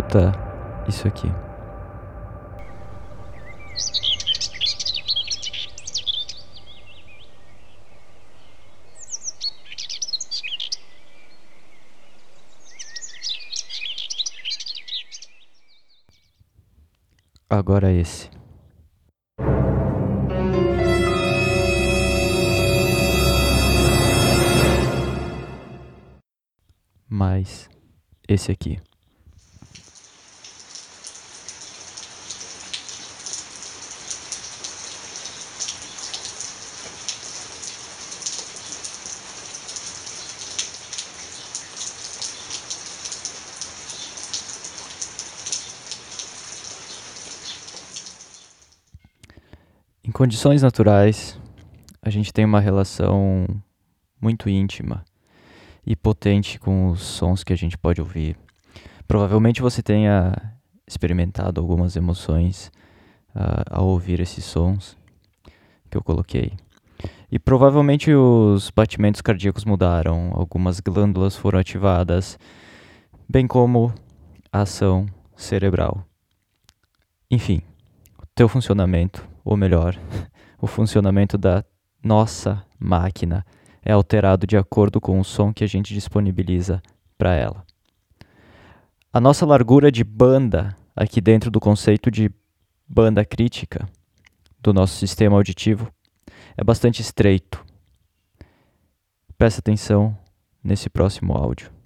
Escuta isso aqui. Agora esse. Mais esse aqui. Condições naturais, a gente tem uma relação muito íntima e potente com os sons que a gente pode ouvir. Provavelmente você tenha experimentado algumas emoções uh, ao ouvir esses sons que eu coloquei. E provavelmente os batimentos cardíacos mudaram, algumas glândulas foram ativadas, bem como a ação cerebral. Enfim, o teu funcionamento, ou melhor, o funcionamento da nossa máquina é alterado de acordo com o som que a gente disponibiliza para ela. A nossa largura de banda, aqui dentro do conceito de banda crítica do nosso sistema auditivo, é bastante estreito. Presta atenção nesse próximo áudio.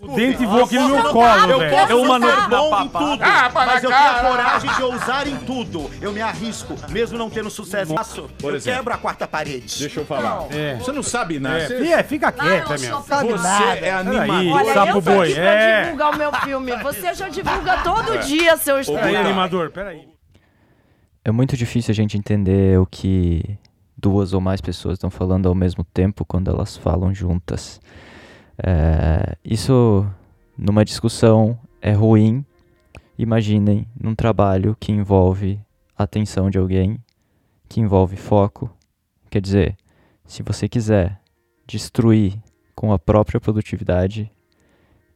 O dente voa aqui no meu colo, velho. É uma no... bom em tudo, Ah, para mas eu tenho a coragem de ousar em tudo. Eu me arrisco, mesmo não tendo sucesso. Por eu exemplo. quebro a quarta parede. Deixa eu falar. É. Você não sabe nada. Você, Fia, fica Não, quieta, eu meu. sou Sabe Você nada. é animador. Olha, sapo eu tô boi. aqui pra É. divulgar o meu filme. Você já divulga todo dia, seu Peraí, estranho. animador, peraí. É muito difícil a gente entender o que duas ou mais pessoas estão falando ao mesmo tempo quando elas falam juntas. É, isso, numa discussão, é ruim. Imaginem num trabalho que envolve atenção de alguém, que envolve foco. Quer dizer, se você quiser destruir com a própria produtividade,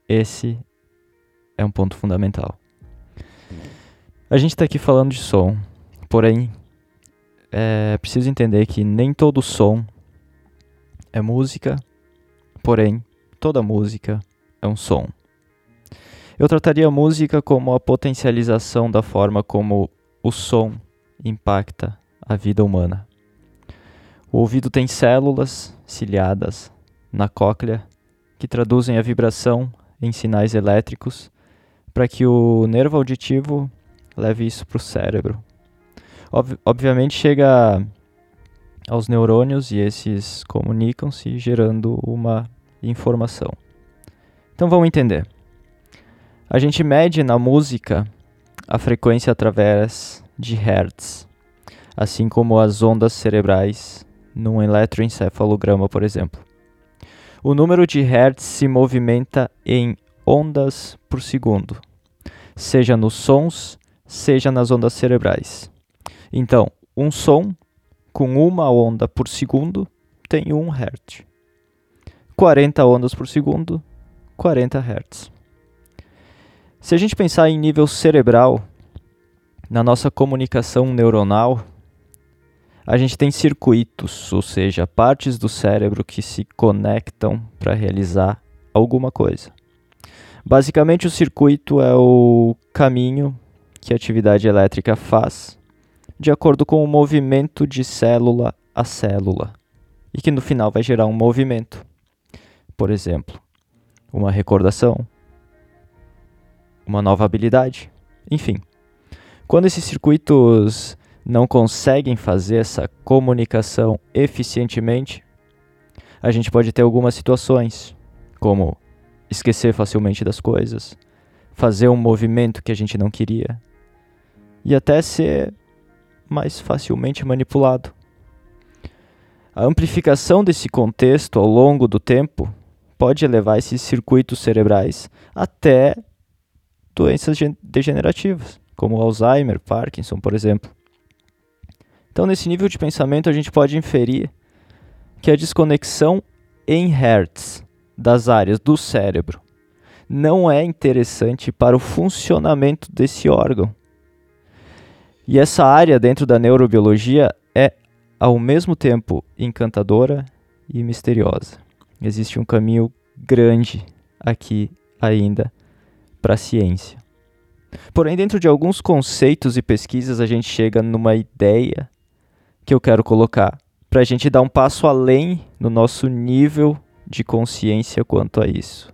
esse é um ponto fundamental. A gente está aqui falando de som, porém, é preciso entender que nem todo som é música, porém, toda música é um som. Eu trataria a música como a potencialização da forma como o som impacta a vida humana. O ouvido tem células ciliadas na cóclea que traduzem a vibração em sinais elétricos para que o nervo auditivo leve isso para o cérebro. Ob- obviamente chega aos neurônios e esses comunicam-se gerando uma informação. Então vamos entender. A gente mede na música a frequência através de hertz, assim como as ondas cerebrais num eletroencefalograma, por exemplo. O número de hertz se movimenta em ondas por segundo, seja nos sons, seja nas ondas cerebrais. Então, um som com uma onda por segundo tem 1 Hz. 40 ondas por segundo, 40 Hz. Se a gente pensar em nível cerebral, na nossa comunicação neuronal, a gente tem circuitos, ou seja, partes do cérebro que se conectam para realizar alguma coisa. Basicamente, o circuito é o caminho que a atividade elétrica faz de acordo com o movimento de célula a célula e que no final vai gerar um movimento. Por exemplo, uma recordação, uma nova habilidade, enfim. Quando esses circuitos não conseguem fazer essa comunicação eficientemente, a gente pode ter algumas situações, como esquecer facilmente das coisas, fazer um movimento que a gente não queria, e até ser mais facilmente manipulado. A amplificação desse contexto ao longo do tempo pode levar esses circuitos cerebrais até doenças gen- degenerativas, como Alzheimer, Parkinson, por exemplo. Então, nesse nível de pensamento, a gente pode inferir que a desconexão em hertz das áreas do cérebro não é interessante para o funcionamento desse órgão. E essa área dentro da neurobiologia é ao mesmo tempo encantadora e misteriosa. Existe um caminho grande aqui ainda para a ciência. Porém, dentro de alguns conceitos e pesquisas, a gente chega numa ideia que eu quero colocar para a gente dar um passo além no nosso nível de consciência quanto a isso.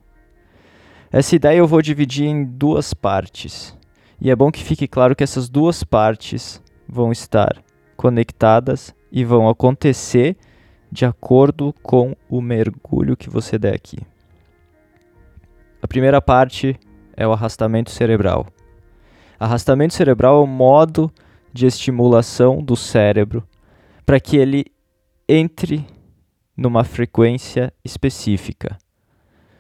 Essa ideia eu vou dividir em duas partes. E é bom que fique claro que essas duas partes vão estar conectadas e vão acontecer de acordo com o mergulho que você der aqui. A primeira parte é o arrastamento cerebral. Arrastamento cerebral é o modo de estimulação do cérebro para que ele entre numa frequência específica.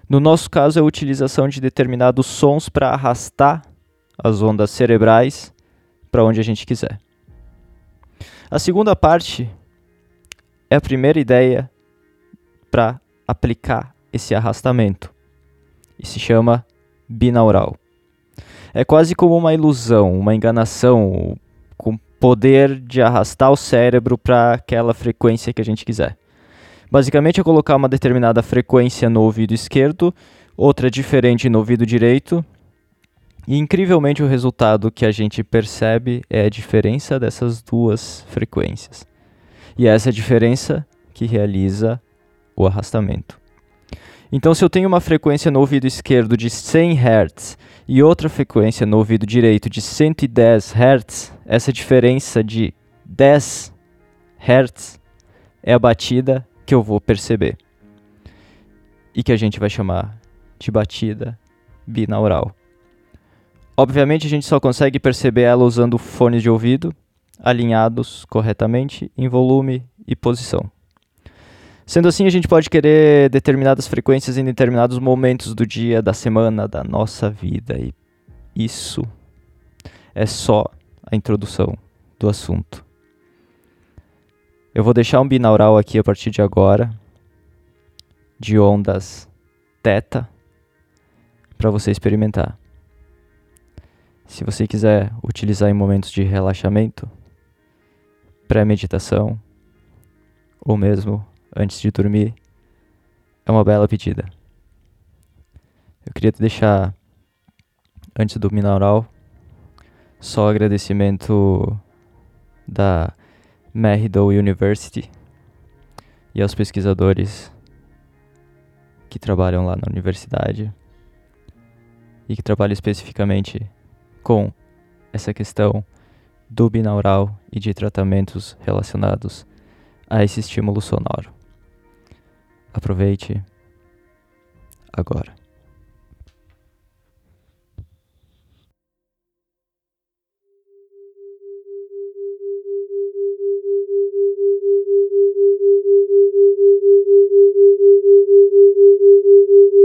No nosso caso, é a utilização de determinados sons para arrastar as ondas cerebrais para onde a gente quiser. A segunda parte é a primeira ideia para aplicar esse arrastamento e se chama binaural. É quase como uma ilusão, uma enganação, com poder de arrastar o cérebro para aquela frequência que a gente quiser. Basicamente é colocar uma determinada frequência no ouvido esquerdo, outra diferente no ouvido direito, e incrivelmente o resultado que a gente percebe é a diferença dessas duas frequências. E é essa diferença que realiza o arrastamento. Então, se eu tenho uma frequência no ouvido esquerdo de 100 Hz e outra frequência no ouvido direito de 110 Hz, essa diferença de 10 Hz é a batida que eu vou perceber. E que a gente vai chamar de batida binaural. Obviamente, a gente só consegue perceber ela usando fones de ouvido alinhados corretamente em volume e posição. Sendo assim, a gente pode querer determinadas frequências em determinados momentos do dia, da semana, da nossa vida. E isso é só a introdução do assunto. Eu vou deixar um binaural aqui a partir de agora, de ondas teta, para você experimentar. Se você quiser utilizar em momentos de relaxamento, pré-meditação, ou mesmo antes de dormir é uma bela pedida. Eu queria te deixar, antes do binaural, só agradecimento da Merridow University e aos pesquisadores que trabalham lá na universidade e que trabalham especificamente com essa questão do binaural e de tratamentos relacionados a esse estímulo sonoro. Aproveite agora.